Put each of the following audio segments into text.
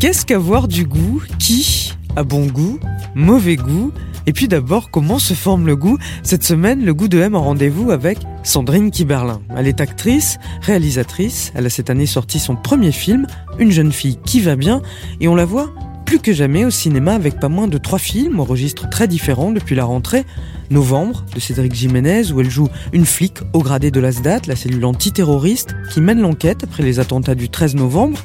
Qu'est-ce qu'avoir du goût? Qui a bon goût? Mauvais goût? Et puis d'abord, comment se forme le goût? Cette semaine, le goût de M en rendez-vous avec Sandrine Kiberlin. Elle est actrice, réalisatrice. Elle a cette année sorti son premier film, Une jeune fille qui va bien. Et on la voit plus que jamais au cinéma avec pas moins de trois films au registre très différents depuis la rentrée. Novembre de Cédric Jiménez où elle joue une flic au gradé de l'ASDAT, la cellule antiterroriste qui mène l'enquête après les attentats du 13 novembre.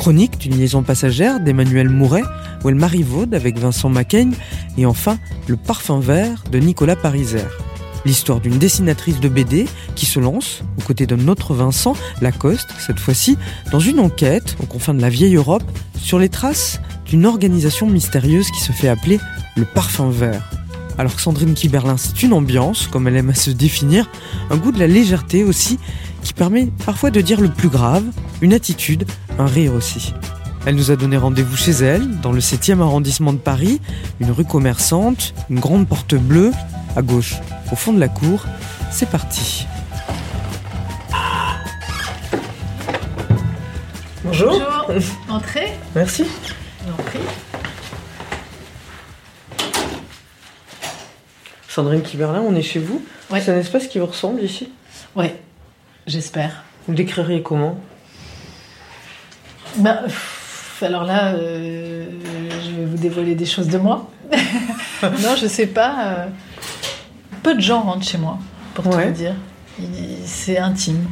Chronique d'une liaison passagère d'Emmanuel Mouret, elle marivaude avec Vincent Macaigne, et enfin Le parfum vert de Nicolas Pariser. L'histoire d'une dessinatrice de BD qui se lance, aux côtés d'un autre Vincent, Lacoste, cette fois-ci, dans une enquête aux confins de la vieille Europe sur les traces d'une organisation mystérieuse qui se fait appeler le parfum vert. Alors que Sandrine Kiberlin, c'est une ambiance, comme elle aime à se définir, un goût de la légèreté aussi, qui permet parfois de dire le plus grave, une attitude, un rire aussi. Elle nous a donné rendez-vous chez elle, dans le 7e arrondissement de Paris, une rue commerçante, une grande porte bleue, à gauche, au fond de la cour. C'est parti. Bonjour. Bonjour. Entrez. Merci. Sandrine Kiberlin, on est chez vous. Ouais. C'est un espace qui vous ressemble ici? Ouais, j'espère. Vous le décririez comment? Ben, pff, alors là, euh, je vais vous dévoiler des choses de moi. non, je sais pas. euh, peu de gens rentrent chez moi, pour tout vous dire. C'est intime.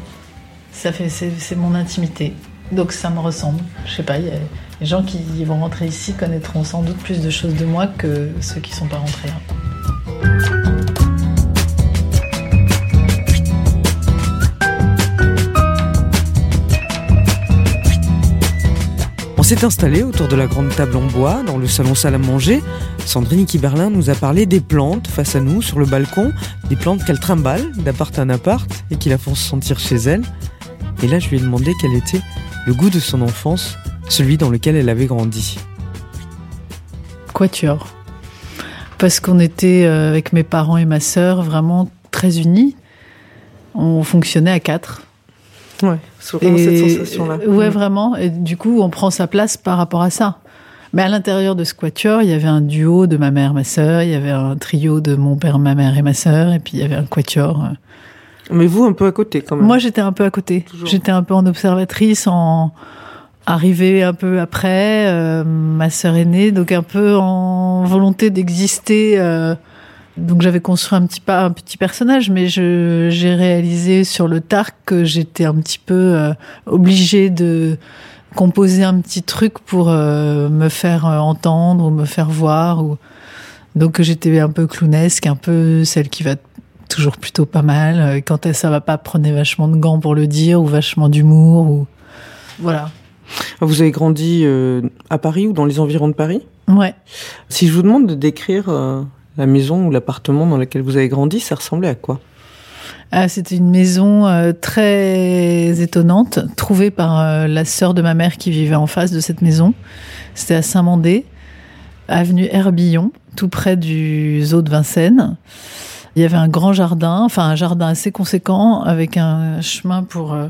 Ça fait, c'est, mon intimité. Donc ça me ressemble. Je sais pas. y a- les gens qui vont rentrer ici connaîtront sans doute plus de choses de moi que ceux qui sont pas rentrés. hein. S'est installé autour de la grande table en bois dans le salon salle à manger. Sandrine Kiberlin nous a parlé des plantes face à nous sur le balcon, des plantes qu'elle trimballe d'appart en appart et qui la font se sentir chez elle. Et là, je lui ai demandé quel était le goût de son enfance, celui dans lequel elle avait grandi. Quatuor. Parce qu'on était euh, avec mes parents et ma sœur vraiment très unis. On fonctionnait à quatre. Ouais, c'est Et- Ouais, vraiment. Et du coup, on prend sa place par rapport à ça. Mais à l'intérieur de ce quatuor, il y avait un duo de ma mère, ma sœur, il y avait un trio de mon père, ma mère et ma sœur, et puis il y avait un quatuor. euh. Mais vous, un peu à côté quand même. Moi, j'étais un peu à côté. J'étais un peu en observatrice, en arrivée un peu après, euh, ma sœur aînée, donc un peu en volonté d'exister. euh, donc j'avais construit un petit pas un petit personnage, mais j'ai réalisé sur le tard que j'étais un petit peu euh, obligée de composer un petit truc pour euh, me faire euh, entendre ou me faire voir ou donc j'étais un peu clownesque, un peu celle qui va toujours plutôt pas mal. Quand ça va pas, prenez vachement de gants pour le dire ou vachement d'humour ou voilà. Vous avez grandi euh, à Paris ou dans les environs de Paris? Ouais. Si je vous demande de décrire euh, la maison ou l'appartement dans lequel vous avez grandi, ça ressemblait à quoi? Ah, c'était une maison euh, très étonnante, trouvée par euh, la sœur de ma mère qui vivait en face de cette maison. C'était à Saint-Mandé, avenue Herbillon, tout près du zoo de Vincennes. Il y avait un grand jardin, enfin un jardin assez conséquent, avec un chemin pour euh,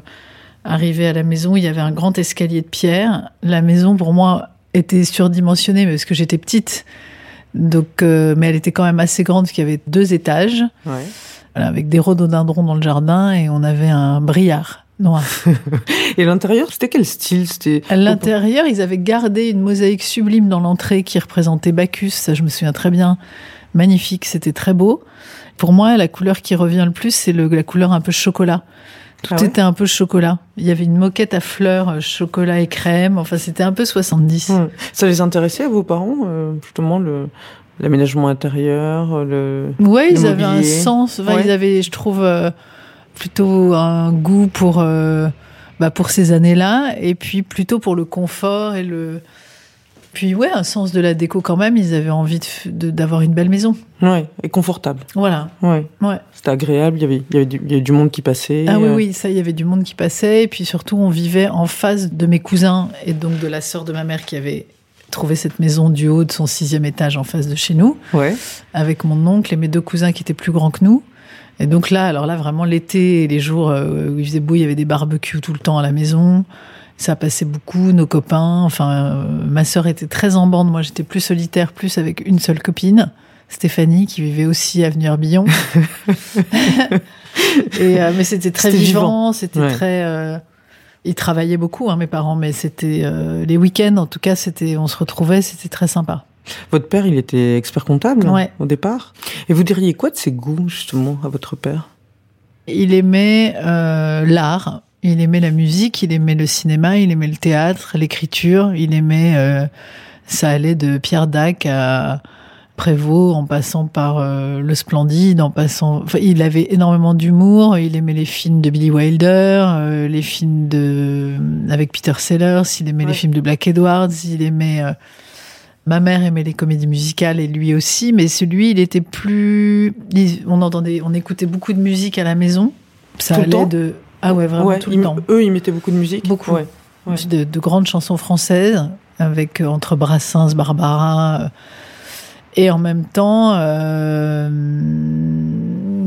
arriver à la maison. Il y avait un grand escalier de pierre. La maison, pour moi, était surdimensionnée, parce que j'étais petite. Donc, euh, mais elle était quand même assez grande, parce qu'il y avait deux étages. Ouais. Voilà, avec des rhododendrons dans le jardin et on avait un brillard noir. Et l'intérieur, c'était quel style? C'était À l'intérieur, ils avaient gardé une mosaïque sublime dans l'entrée qui représentait Bacchus, ça je me souviens très bien. Magnifique, c'était très beau. Pour moi, la couleur qui revient le plus, c'est la couleur un peu chocolat. Tout Ah ouais était un peu chocolat. Il y avait une moquette à fleurs, euh, chocolat et crème. Enfin, c'était un peu 70. Hmm. Ça les intéressait à vos parents, euh, justement, le l'aménagement intérieur, le... Ouais, ils avaient un sens. enfin, Ouais. Ils avaient, je trouve, euh, plutôt un goût pour euh, bah, pour ces années-là, et puis plutôt pour le confort et le. Puis ouais, un sens de la déco quand même. Ils avaient envie d'avoir une belle maison. Ouais, et confortable. Voilà. Ouais. Ouais. C'était agréable, il y avait, il y avait, du, il y avait du monde qui passait. Ah oui, euh, oui, ça, il y avait du monde qui passait. Et puis surtout, on vivait en face de mes cousins et donc de la sœur de ma mère qui avait trouvé cette maison du haut de son sixième étage en face de chez nous, Ouais. avec mon oncle et mes deux cousins qui étaient plus grands que nous. Et donc là, alors là, vraiment l'été et les jours euh, où il faisait beau, il y avait des barbecues tout le temps à la maison. Ça passait beaucoup, nos copains. Enfin, euh, ma sœur était très en bande. Moi, j'étais plus solitaire, plus avec une seule copine, Stéphanie, qui vivait aussi avenue Herbillon. et, euh, mais c'était très vivant. vivant, c'était Ouais. très. euh, ils travaillaient beaucoup, hein, mes parents, mais c'était euh, les week-ends. En tout cas, c'était, on se retrouvait, c'était très sympa. Votre père, il était expert comptable Ouais. au départ? Et vous diriez quoi de ses goûts, justement, à votre père? Il aimait l'art, il aimait la musique, il aimait le cinéma, il aimait le théâtre, l'écriture, il aimait. euh, ça allait de Pierre Dac à Prévost, en passant par euh, Le Splendide, en passant. Enfin, il avait énormément d'humour. Il aimait les films de Billy Wilder, euh, les films de avec Peter Sellers. Il aimait Ouais. les films de Black Edwards. Il aimait. euh, Ma mère aimait les comédies musicales et lui aussi, mais celui, il était plus. on entendait, on écoutait beaucoup de musique à la maison. Ça Tout allait de. Ah ouais, vraiment Ouais, tout ils- le temps. Eux, ils mettaient beaucoup de musique Beaucoup. Ouais. Ouais. De, de grandes chansons françaises, avec euh, entre Brassens, Barbara, euh, et en même temps euh,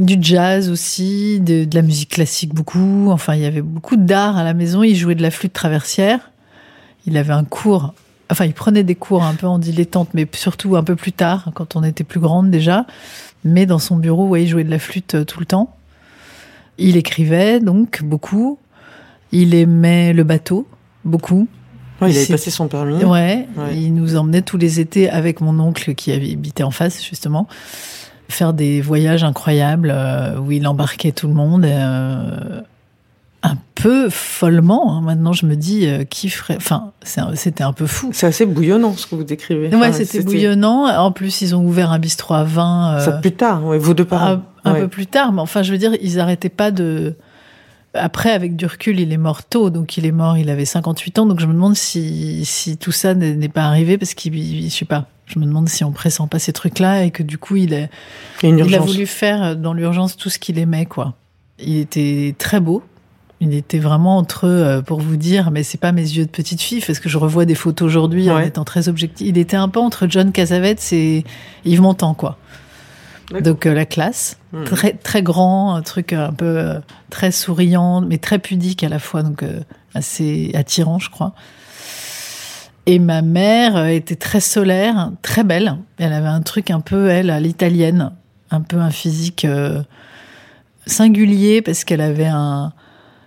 du jazz aussi, de, de la musique classique beaucoup. Enfin, il y avait beaucoup d'art à la maison. Il jouait de la flûte traversière. Il avait un cours. Enfin, il prenait des cours un peu en dilettante, mais surtout un peu plus tard, quand on était plus grande déjà. Mais dans son bureau, ouais, il jouait de la flûte euh, tout le temps. Il écrivait donc beaucoup. Il aimait le bateau beaucoup. Ouais, il avait passé son permis. Ouais, Ouais. il nous emmenait tous les étés avec mon oncle qui habitait en face justement faire des voyages incroyables euh, où il embarquait tout le monde. euh, un peu follement. hein. Maintenant, je me dis euh, qui ferait. Enfin, un- c'était un peu fou. C'est assez bouillonnant, ce que vous décrivez. Ouais, Enfin, c'était bouillonnant. En plus, ils ont ouvert un bistrot à vin. euh, Ça plus tard, ouais, vos deux parents. un, un peu plus tard, mais enfin, je veux dire, ils arrêtaient pas de. Après, avec du recul, il est mort tôt, donc il est mort, il avait 58 ans, donc je me demande si, si tout ça n'est pas arrivé parce qu'il, il- je sais pas, je me demande si on pressent pas ces trucs-là et que du coup, il, est, Il y a il a voulu faire dans l'urgence tout ce qu'il aimait, quoi. Il était très beau. Il était vraiment entre eux, euh, pour vous dire, mais c'est pas mes yeux de petite fille, parce que je revois des photos aujourd'hui en étant très objectif. Il était un peu entre John Cassavetes et Yves Montand, quoi. Donc euh, la classe, Mhm. très très grand, un truc un peu euh, très souriant, mais très pudique à la fois, donc euh, assez attirant, je crois. Et ma mère euh, était très solaire, très belle. Elle avait un truc un peu, elle, à l'italienne, un peu un physique euh, singulier parce qu'elle avait un,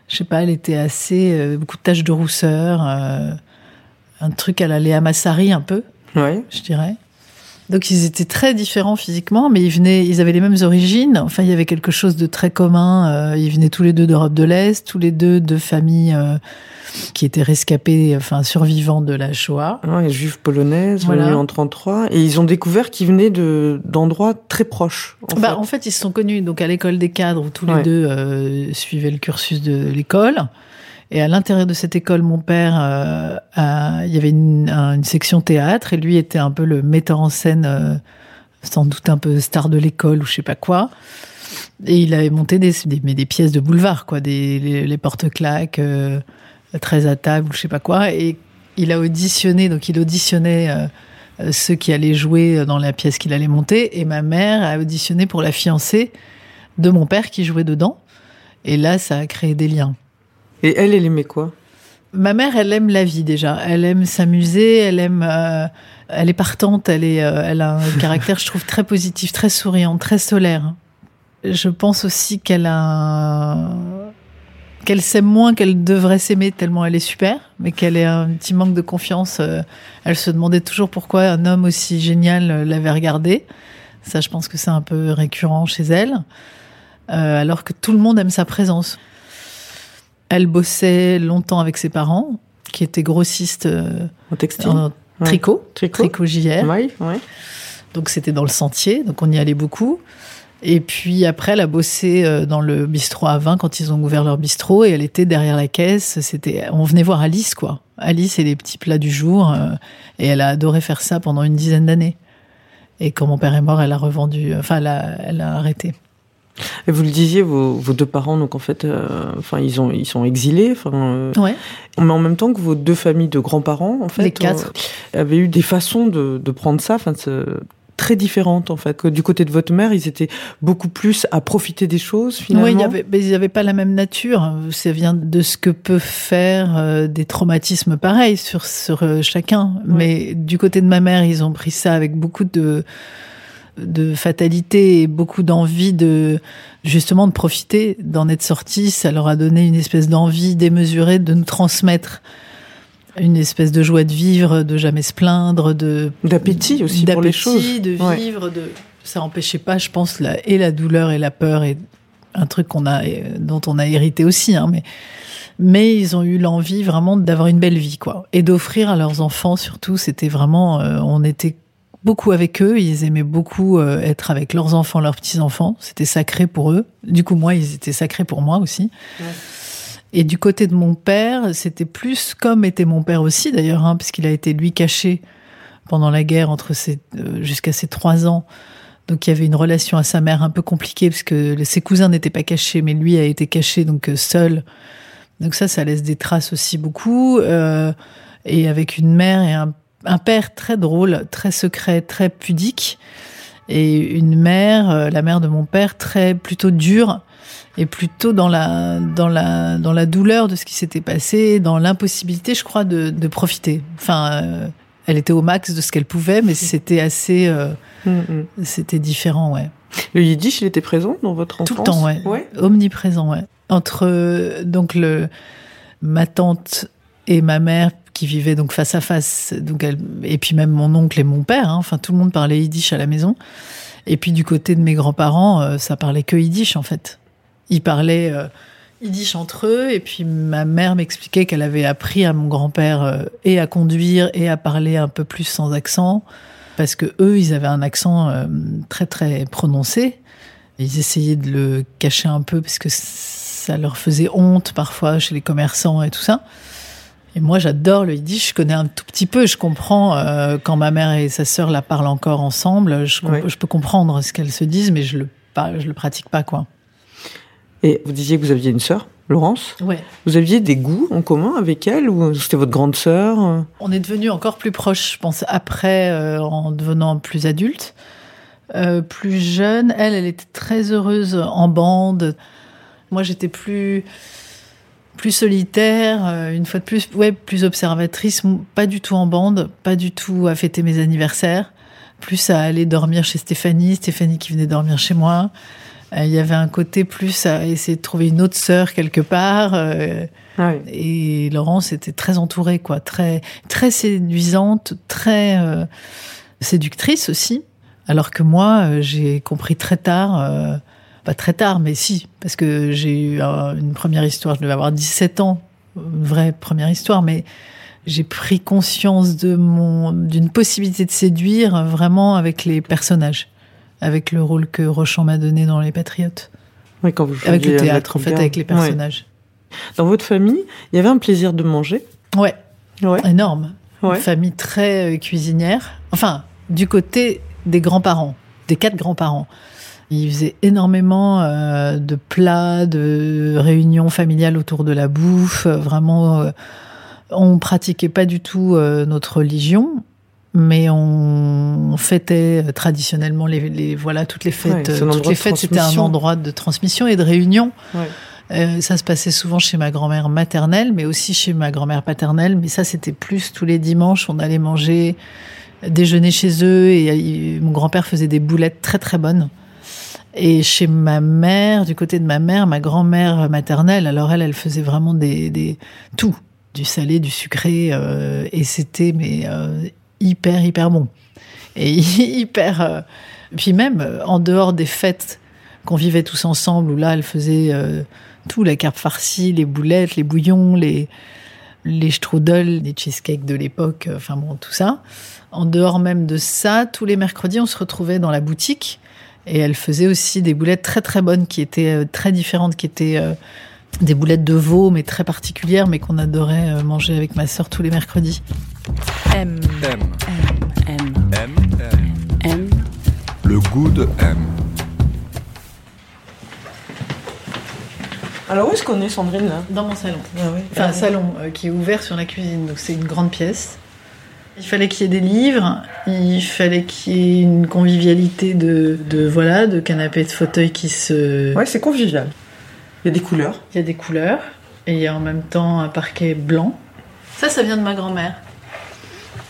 je sais pas, elle était assez euh, beaucoup de taches de rousseur, euh, un truc à la Léa Massari un peu Ouais. je dirais. Donc ils étaient très différents physiquement, mais ils venaient, ils avaient les mêmes origines. Enfin, il y avait quelque chose de très commun. Euh, ils venaient tous les deux d'Europe de l'Est, tous les deux de familles euh, qui étaient rescapées, enfin survivants de la Shoah. Ouais, juive polonaise, Voilà. venue en 33. Et ils ont découvert qu'ils venaient de, d'endroits très proches. En bah, fait. en fait, ils se sont connus donc à l'école des cadres où tous Ouais. les deux euh, suivaient le cursus de l'école. Et à l'intérieur de cette école, mon père, euh, il y avait une, un- une section théâtre et lui était un peu le metteur en scène, euh, sans doute un peu star de l'école ou je sais pas quoi. Et il avait monté des, mais des pièces de boulevard, quoi, des, les, les porte-claques, euh, très à table ou je sais pas quoi. Et il a auditionné, donc il auditionnait euh, ceux qui allaient jouer dans la pièce qu'il allait monter. Et ma mère a auditionné pour la fiancée de mon père qui jouait dedans. Et là, ça a créé des liens. Et elle, elle aimait quoi? Ma mère, elle aime la vie déjà. Elle aime s'amuser. Elle aime. euh, elle est partante. Elle est. euh, elle a un caractère, je trouve, très positif, très souriant, très solaire. Je pense aussi qu'elle a. qu'elle s'aime moins qu'elle devrait s'aimer tellement elle est super, mais qu'elle ait un petit manque de confiance. euh, Elle se demandait toujours pourquoi un homme aussi génial l'avait regardée. Ça, je pense que c'est un peu récurrent chez elle. Euh, alors que tout le monde aime sa présence. Elle bossait longtemps avec ses parents, qui étaient grossistes euh, En textile en tricot, Tricot tricot JR. Ouais, ouais. Donc c'était dans le sentier, donc on y allait beaucoup. Et puis après, elle a bossé euh, dans le bistrot à vin quand ils ont ouvert leur bistrot et elle était derrière la caisse. C'était, on venait voir Alice quoi. Alice et les petits plats du jour euh, et elle a adoré faire ça pendant une dizaine d'années. Et quand mon père est mort, elle a revendu, enfin, elle a, elle a arrêté. Et vous le disiez, vos, vos deux parents, donc en fait, euh, enfin, ils ont, ils sont exilés, enfin, euh, Ouais. mais en même temps que vos deux familles de grands-parents, en fait, euh, avaient eu des façons de, de prendre ça, enfin, c'est très différentes, en fait. Que du côté de votre mère, ils étaient beaucoup plus à profiter des choses, finalement. Oui, il y avait, mais ils n'avaient pas la même nature. Ça vient de ce que peut faire euh, des traumatismes pareils sur, sur euh, chacun. Mais du côté de ma mère, ils ont pris ça avec beaucoup de, de fatalité et beaucoup d'envie de justement de profiter, d'en être sortis. Ça leur a donné une espèce d'envie démesurée de nous transmettre une espèce de joie de vivre, de jamais se plaindre, de D'appétit aussi pour les choses. de Ouais. vivre, de ça empêchait pas, je pense, la, et la douleur et la peur et un truc qu'on a dont on a hérité aussi, hein, mais mais ils ont eu l'envie vraiment d'avoir une belle vie, quoi, et d'offrir à leurs enfants surtout. C'était vraiment, euh, on était beaucoup avec eux, ils aimaient beaucoup euh, être avec leurs enfants, leurs petits enfants. C'était sacré pour eux. Du coup, moi, ils étaient sacrés pour moi aussi. Et du côté de mon père, c'était plus comme était mon père aussi d'ailleurs, hein, puisqu'il a été lui caché pendant la guerre entre ses euh, jusqu'à ses trois ans. Donc il y avait une relation à sa mère un peu compliquée parce que ses cousins n'étaient pas cachés, mais lui a été caché donc euh, seul. Donc ça, ça laisse des traces aussi beaucoup. euh, et avec une mère et un, un père très drôle, très secret, très pudique, et une mère, euh, la mère de mon père, très plutôt dure et plutôt dans la dans la dans la douleur de ce qui s'était passé, dans l'impossibilité, je crois, de, de profiter. Enfin, euh, elle était au max de ce qu'elle pouvait, mais c'était assez, euh, Mm, mm. c'était différent, ouais. Le yiddish, il était présent dans votre enfance Tout le temps, ouais. ouais. Omniprésent, ouais. Entre donc le ma tante et ma mère qui vivaient donc face à face, donc elle, et puis même mon oncle et mon père, hein, enfin tout le monde parlait yiddish à la maison. Et puis du côté de mes grands-parents, euh, ça parlait que yiddish en fait. Ils parlaient euh, yiddish entre eux, et puis ma mère m'expliquait qu'elle avait appris à mon grand-père euh, et à conduire et à parler un peu plus sans accent, parce que eux, ils avaient un accent très très prononcé. Ils essayaient de le cacher un peu parce que ça leur faisait honte parfois chez les commerçants et tout ça. Et moi, j'adore le yiddish. Je connais un tout petit peu. Je comprends euh, quand ma mère et sa sœur la parlent encore ensemble. Je, peux comprendre ce qu'elles se disent, mais je le pas, je le pratique pas quoi. Et vous disiez que vous aviez une sœur, Laurence? Ouais. Vous aviez des goûts en commun avec elle ou c'était votre grande sœur? On est devenu encore plus proches, je pense, après, euh, en devenant plus adulte. Euh, plus jeune, elle, elle était très heureuse en bande. Moi, j'étais plus plus solitaire, euh, une fois de plus, ouais, plus observatrice, pas du tout en bande, pas du tout à fêter mes anniversaires, plus à aller dormir chez Stéphanie, Stéphanie qui venait dormir chez moi. Euh, Il y avait un côté plus à essayer de trouver une autre sœur quelque part. euh, Ah oui. et Laurence était très entourée, quoi, très très séduisante, très euh, séductrice aussi. Alors que moi, j'ai compris très tard, euh, pas très tard, mais si, parce que j'ai eu euh, une première histoire, je devais avoir 17 ans, une vraie première histoire, mais j'ai pris conscience de mon d'une possibilité de séduire vraiment avec les personnages, avec le rôle que Rochon m'a donné dans Les Patriotes, Oui, quand vous avec le théâtre, en fait, avec les Ouais. personnages. Dans votre famille, il y avait un plaisir de manger? ouais. Ouais. énorme. Ouais. Une famille très euh, cuisinière. Enfin, du côté des grands-parents, des quatre grands-parents. Ils faisaient énormément euh, de plats, de réunions familiales autour de la bouffe. euh, Vraiment, euh, on pratiquait pas du tout euh, notre religion, mais on fêtait traditionnellement les, les- voilà toutes les fêtes. Ouais, toutes les fêtes, c'était un endroit de transmission et de réunion. Ouais. Euh, ça se passait souvent chez ma grand-mère maternelle, mais aussi chez ma grand-mère paternelle. Mais ça, c'était plus tous les dimanches. On allait manger, déjeuner chez eux. Et mon grand-père faisait des boulettes très très bonnes. Et chez ma mère, du côté de ma mère, ma grand-mère maternelle, alors elle, elle faisait vraiment des, tout, du salé, du sucré, euh, et c'était mais euh, hyper hyper bon et hyper. euh, puis même euh, en dehors des fêtes qu'on vivait tous ensemble, où là, elle faisait euh, tout, la carpe farcie, les boulettes, les bouillons, les, les strudels, les cheesecakes de l'époque, enfin bon, tout ça. En dehors même de ça, tous les mercredis, on se retrouvait dans la boutique Et elle faisait aussi des boulettes très très bonnes qui étaient euh, très différentes, qui étaient euh, des boulettes de veau, mais très particulières, mais qu'on adorait euh, manger avec ma sœur tous les mercredis. M. M. M. M. M. M. M. Le goût de M. Alors où est-ce qu'on est, Sandrine, là? Dans mon salon. ah, oui. Enfin, un salon euh, qui est ouvert sur la cuisine, donc c'est une grande pièce. Il fallait qu'il y ait des livres, il fallait qu'il y ait une convivialité de, de voilà, de canapés, de fauteuils qui se. Ouais, c'est convivial. Il y a des couleurs. Il y a des couleurs et il y a en même temps un parquet blanc. Ça, ça vient de ma grand-mère.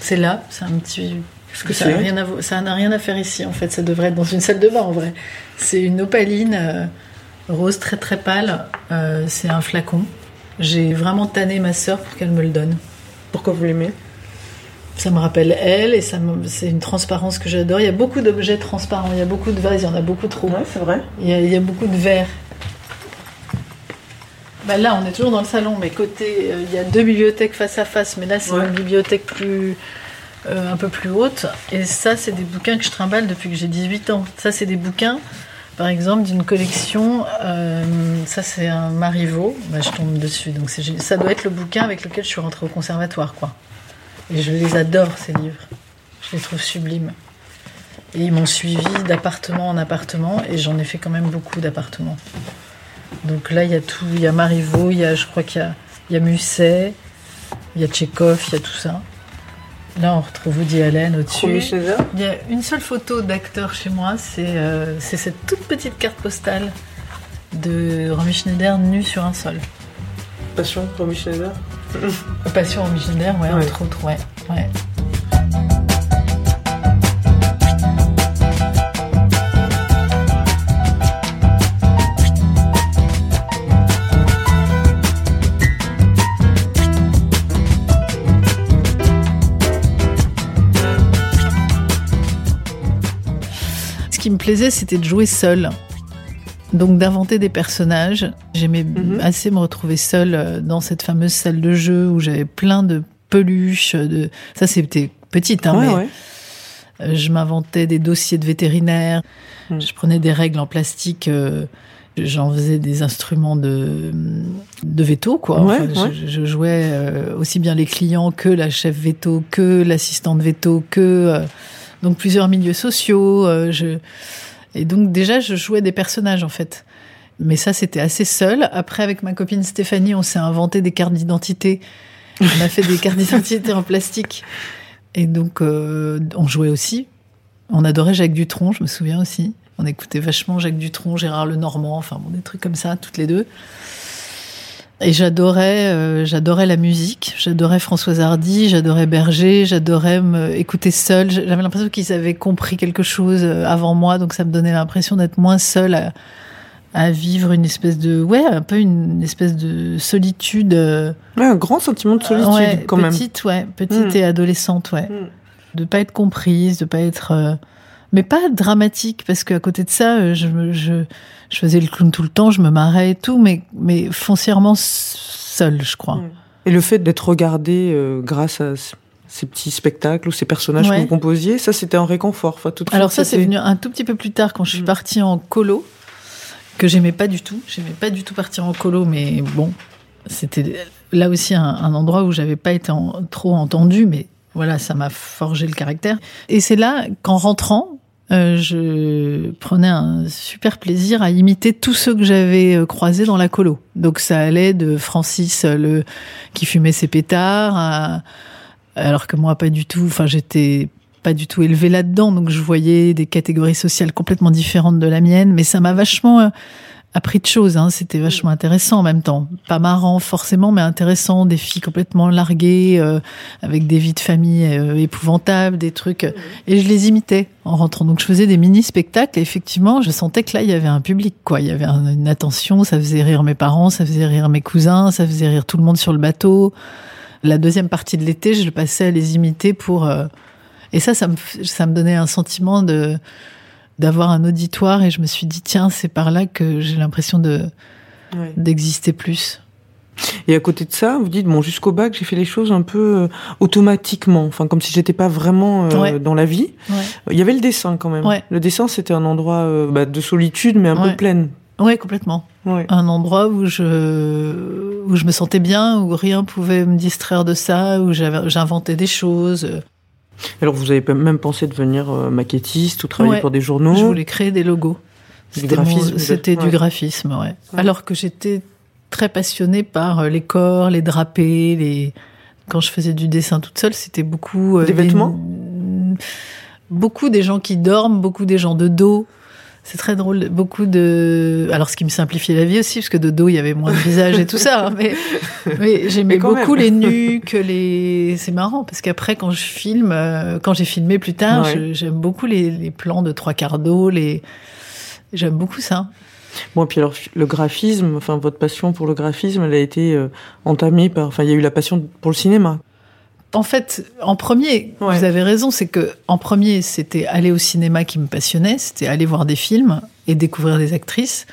C'est là, c'est un petit. Qu'est-ce que ça n'a c'est rien, à vo- ça n'a rien à faire ici en fait. Ça devrait être dans une salle de bain en vrai. C'est une opaline euh, rose très très pâle. Euh, c'est un flacon. J'ai vraiment tanné ma sœur pour qu'elle me le donne. Pourquoi vous l'aimez? Ça me rappelle elle et ça c'est une transparence que j'adore. Il y a beaucoup d'objets transparents. Il y a beaucoup de vases. Il y en a beaucoup trop. Ouais, c'est vrai. Il y, a, il y a beaucoup de verres. Bah là, on est toujours dans le salon, mais côté, euh, il y a deux bibliothèques face à face, mais là, c'est Ouais. une bibliothèque plus, euh, un peu plus haute. Et ça, c'est des bouquins que je trimballe depuis que j'ai 18 ans. Ça, c'est des bouquins, par exemple, d'une collection. euh, ça, c'est un Marivaux. Bah, je tombe dessus. Donc, ça doit être le bouquin avec lequel je suis rentrée au conservatoire, quoi. Et je les adore, ces livres. Je les trouve sublimes. Et ils m'ont suivi d'appartement en appartement, et j'en ai fait quand même beaucoup d'appartements. Donc là, il y a tout. Il y a Marivaux, il y a, je crois qu'il y a, il y a Musset, il y a Tchekhov, il y a tout ça. Là, on retrouve Woody Allen au-dessus. Il y a une seule photo d'acteur chez moi, c'est euh, c'est cette toute petite carte postale de Romy Schneider nu sur un sol. Passion, Romy Schneider? Passion Schneider, ouais, Ouais. entre autres, ouais. ouais. Ce qui me plaisait, c'était de jouer seul. Donc d'inventer des personnages. J'aimais Mhm. assez me retrouver seule euh, dans cette fameuse salle de jeu où j'avais plein de peluches. De... Ça, c'était petite, hein, ouais, mais ouais. euh, je m'inventais des dossiers de vétérinaires. Mhm. Je prenais des règles en plastique. euh, J'en faisais des instruments de, de veto, quoi. Ouais, Enfin, ouais. je, je jouais euh, aussi bien les clients que la chef veto, que l'assistante veto, que euh, donc plusieurs milieux sociaux. je... Et donc déjà, je jouais des personnages en fait. Mais ça, c'était assez seul. Après, avec ma copine Stéphanie, on s'est inventé des cartes d'identité. On a fait des cartes d'identité en plastique. Et donc, euh, on jouait aussi. On adorait Jacques Dutronc, je me souviens aussi. On écoutait vachement Jacques Dutronc, Gérard Lenormand, enfin bon, des trucs comme ça, toutes les deux. Et j'adorais, euh, j'adorais la musique, j'adorais Françoise Hardy, j'adorais Berger, j'adorais écouter seule. J'avais l'impression qu'ils avaient compris quelque chose euh, avant moi, donc ça me donnait l'impression d'être moins seule à, à vivre une espèce de, ouais, un peu une espèce de solitude. euh, Ouais, un grand sentiment de solitude, ouais, quand même. petite, ouais, petite Mm. et adolescente, ouais. Mm. De pas être comprise, de pas être, mais pas dramatique, parce qu'à côté de ça, euh, je, je, je faisais le clown tout le temps, je me marrais et tout, mais, mais foncièrement seule, je crois. Et le fait d'être regardé euh, grâce à ces petits spectacles ou ces personnages Ouais. que vous composiez, ça c'était un réconfort. Enfin, tout Alors ça, c'est venu un tout petit peu plus tard, quand je suis Mm. partie en colo, que j'aimais pas du tout. J'aimais pas du tout partir en colo, mais bon, c'était là aussi un, un endroit où j'avais pas été en- trop entendue, mais voilà, ça m'a forgé le caractère. Et c'est là qu'en rentrant, euh, je prenais un super plaisir à imiter tous ceux que j'avais euh, croisés dans la colo. Donc ça allait de Francis, euh, le qui fumait ses pétards, alors que moi pas du tout. Enfin, j'étais pas du tout élevée là-dedans, donc je voyais des catégories sociales complètement différentes de la mienne, mais ça m'a vachement appris de choses. Hein. C'était vachement intéressant en même temps, pas marrant forcément, mais intéressant. Des filles complètement larguées, euh, avec des vies de famille euh, épouvantables, des trucs, et je les imitais en rentrant. Donc je faisais des mini spectacles. Et effectivement, je sentais que là il y avait un public, quoi. Il y avait un- une attention. Ça faisait rire mes parents, ça faisait rire mes cousins, ça faisait rire tout le monde sur le bateau. La deuxième partie de l'été, je le passais à les imiter pour euh, et ça, ça me, ça me donnait un sentiment de d'avoir un auditoire et je me suis dit tiens c'est par là que j'ai l'impression de Ouais. d'exister plus Et à côté de ça, vous dites bon jusqu'au bac, j'ai fait les choses un peu euh, automatiquement, enfin comme si j'étais pas vraiment euh, Ouais. dans la vie. Ouais. Il y avait le dessin quand même. Le dessin, c'était un endroit euh, bah, de solitude, mais un peu pleine. Ouais, complètement. Un endroit où je, où je me sentais bien, où rien pouvait me distraire de ça, où j'avais- j'inventais des choses. Alors vous avez même pensé devenir euh, maquettiste ou travailler Ouais. pour des journaux. Je voulais créer des logos. Du C'était graphisme, mon- C'était ouais. du graphisme, ouais. Alors que j'étais très passionnée par euh, les corps, les drapés, les. Quand je faisais du dessin toute seule, c'était beaucoup. euh, Des vêtements? Beaucoup des gens qui dorment, beaucoup des gens de dos. C'est très drôle. Beaucoup de. Alors, ce qui me simplifiait la vie aussi, parce que de dos, il y avait moins de visage et tout ça. hein, mais mais j'aimais beaucoup même. les nuques, les. C'est marrant, parce qu'après, quand je filme, euh, quand j'ai filmé plus tard, Ouais. j'aime beaucoup les, les plans de trois quarts d'eau, les. J'aime beaucoup ça. Bon, et puis alors le graphisme, enfin votre passion pour le graphisme, elle a été euh, entamée par, enfin il y a eu la passion pour le cinéma. En fait, en premier, Ouais. vous avez raison, c'est que en premier, c'était aller au cinéma qui me passionnait, c'était aller voir des films et découvrir des actrices,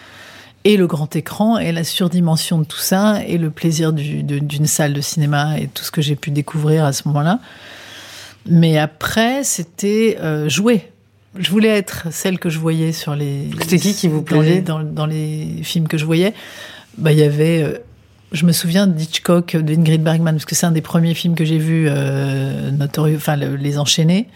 et le grand écran et la surdimension de tout ça et le plaisir du- d'une salle de cinéma et tout ce que j'ai pu découvrir à ce moment-là. Mais après, c'était euh, jouer. Je voulais être celle que je voyais sur les. C'était qui qui vous plaisait? dans, dans les films que je voyais? Bah, il y avait. euh, je me souviens d'Hitchcock, d'Ingrid Bergman, parce que c'est un des premiers films que j'ai vu, euh, notorieux, enfin le- Les Enchaînés.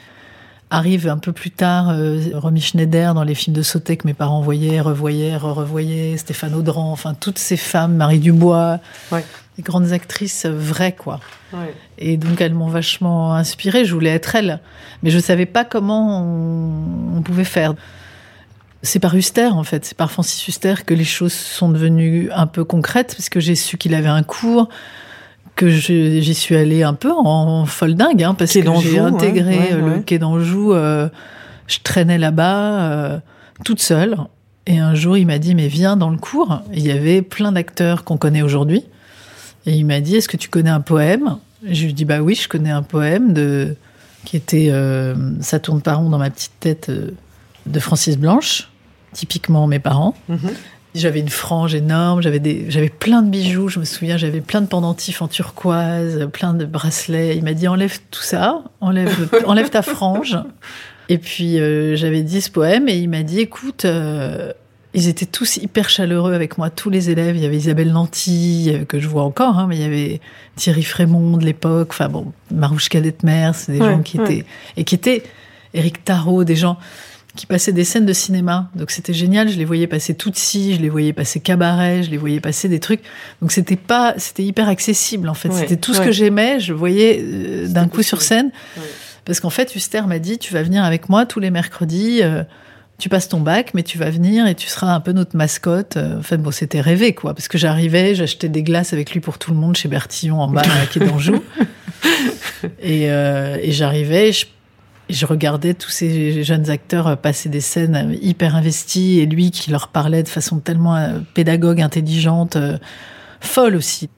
Arrive un peu plus tard euh, Romy Schneider dans les films de sauté que mes parents voyaient, revoyaient, re-revoyaient, Stéphane Audran, enfin toutes ces femmes, Marie Dubois, Ouais. des grandes actrices vraies quoi. Ouais. Et donc elles m'ont vachement inspirée, je voulais être elle. Mais je savais pas comment on, on pouvait faire. C'est par Huster, en fait, c'est par Francis Huster que les choses sont devenues un peu concrètes, parce que j'ai su qu'il avait un cours, que j'y suis allée un peu en folle dingue, hein, parce Quai que j'ai intégré ouais, ouais, euh, le ouais. quai d'Anjou, euh, je traînais là-bas, euh, toute seule. Et un jour, il m'a dit, mais viens dans le cours. Et il y avait plein d'acteurs qu'on connaît aujourd'hui. Et il m'a dit, est-ce que tu connais un poème? Et Je lui ai dit, bah oui, je connais un poème de qui était euh, Ça tourne pas rond dans ma petite tête de Francis Blanche, typiquement mes parents. Mhm. J'avais une frange énorme, j'avais des, j'avais plein de bijoux. Je me souviens, j'avais plein de pendentifs en turquoise, plein de bracelets. Il m'a dit enlève tout ça, enlève, enlève ta frange. Et puis euh, j'avais dit ce poème et il m'a dit écoute, euh, ils étaient tous hyper chaleureux avec moi, tous les élèves. Il y avait Isabelle Nanty euh, que je vois encore, hein, mais il y avait Thierry Frémont de l'époque. Enfin bon, Marouche Detmer, c'est des Ouais, gens qui ouais. étaient et qui étaient Éric Tarot, des gens qui passaient des scènes de cinéma. Donc c'était génial. Je les voyais passer Tootsie, je les voyais passer Cabaret, je les voyais passer des trucs. Donc c'était pas, c'était hyper accessible en fait. Ouais, c'était tout ce que j'aimais. Je voyais euh, d'un coup sur scène. Parce qu'en fait, Huster m'a dit, tu vas venir avec moi tous les mercredis. euh, tu passes ton bac, mais tu vas venir et tu seras un peu notre mascotte. Euh, Enfin bon, c'était rêvé quoi, parce que j'arrivais, j'achetais des glaces avec lui pour tout le monde chez Bertillon en bas à Quai d'Anjou. et euh, et j'arrivais, je, je regardais tous ces jeunes acteurs passer des scènes hyper investies et lui qui leur parlait de façon tellement euh, pédagogue, intelligente, euh, folle aussi.